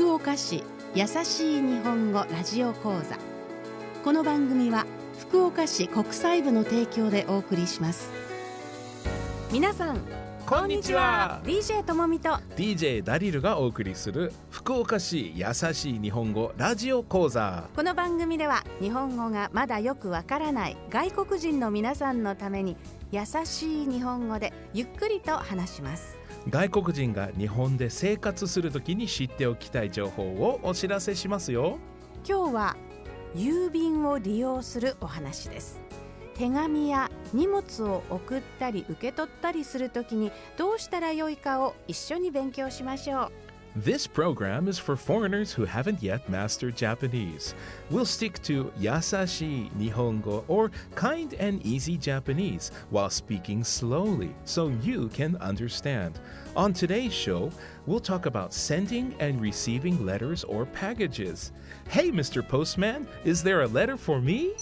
福岡市やさしい日本語ラジオ講座。この番組は福岡市国際部の提供でお送りします。皆さんこんにちは。DJ ともみと。DJ ダリルがお送りする福岡市やさしい日本語ラジオ講座。この番組では日本語がまだよくわからない外国人の皆さんのために優しい日本語でゆっくりと話します。外国人が日本で生活するときに知っておきたい情報をお知らせしますよ。今日は郵便を利用するお話です手紙や荷物を送ったり受け取ったりするときにどうしたらよいかを一緒に勉強しましょう This program is for foreigners who haven't yet mastered Japanese. We'll stick to yasashi Nihongo or kind and easy Japanese while speaking slowly so you can understand. On today's show, we'll talk about sending and receiving letters or packages. Hey, Mr. Postman, is there a letter for me?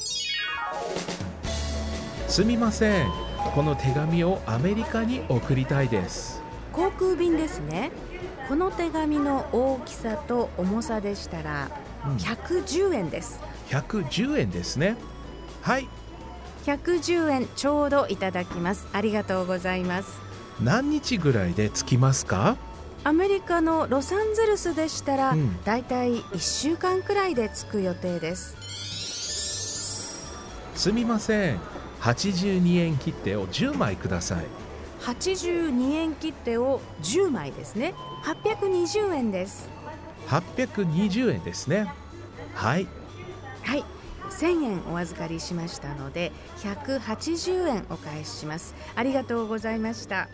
すみません。この手紙をアメリカに送りたいです。航空便ですね。この手紙の大きさと重さでしたらうん。110円です。110円ですね。はい。110円ちょうどいただきます。ありがとうございます。何日ぐらいで着きますか？アメリカのロサンゼルスでしたら、うん。だいたい1週間くらいで着く予定です。すみません82円切手を10枚ください。82円切手を10枚ですね。820円です。820円ですね。はい。はい。1000円お預かりしましたので180円お返しします。ありがとうございました。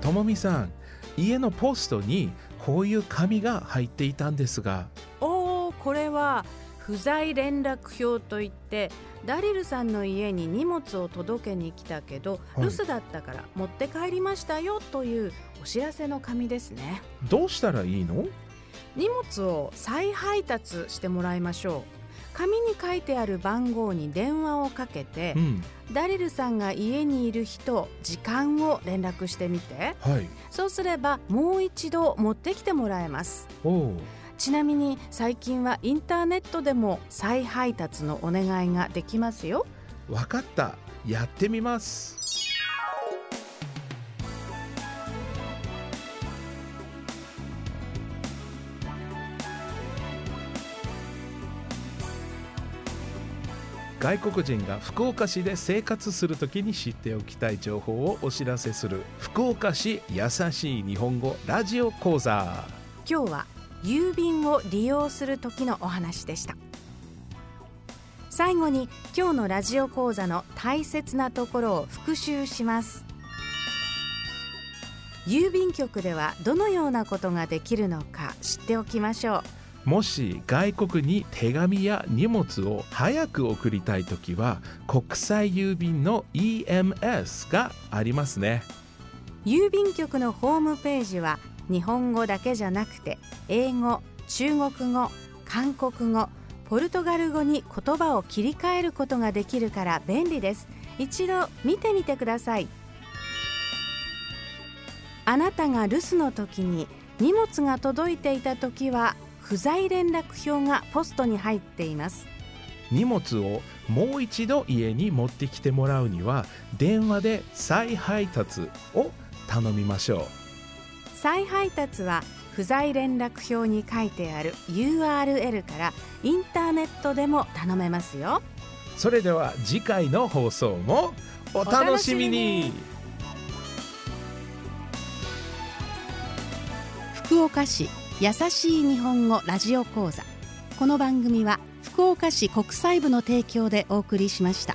ともみさん家のポストにこういう紙が入っていたんですが。おおこれは不在連絡票といってダリルさんの家に荷物を届けに来たけど、はい。留守だったから持って帰りましたよというお知らせの紙ですね。どうしたらいいの？荷物を再配達してもらいましょう。紙に書いてある番号に電話をかけてう、ん。ダリルさんが家にいる日と時間を連絡してみて。はい。そうすればもう一度持ってきてもらえますちなみに最近はインターネットでも再配達のお願いができますよ。わかった。やってみます。外国人が福岡市で生活するときに知っておきたい情報をお知らせする福岡市やさしい日本語ラジオ講座。今日は郵便を利用する時のお話でした。最後に今日のラジオ講座の大切なところを復習します。郵便局ではどのようなことができるのか知っておきましょう。もし外国に手紙や荷物を早く送りたいときは国際郵便の EMS がありますね。郵便局のホームページは日本語だけじゃなくて英語中国語韓国語ポルトガル語に言葉を切り替えることができるから便利です。一度見てみてください。あなたが留守の時に荷物が届いていた時は不在連絡票がポストに入っています。荷物をもう一度家に持ってきてもらうには電話で再配達を頼みましょう。再配達は不在連絡表に書いてある URL からインターネットでも頼めますよ。うそれでは次回の放送もお楽しみに。福岡市やさしい日本語ラジオ講座。この番組は福岡市国際部の提供でお送りしました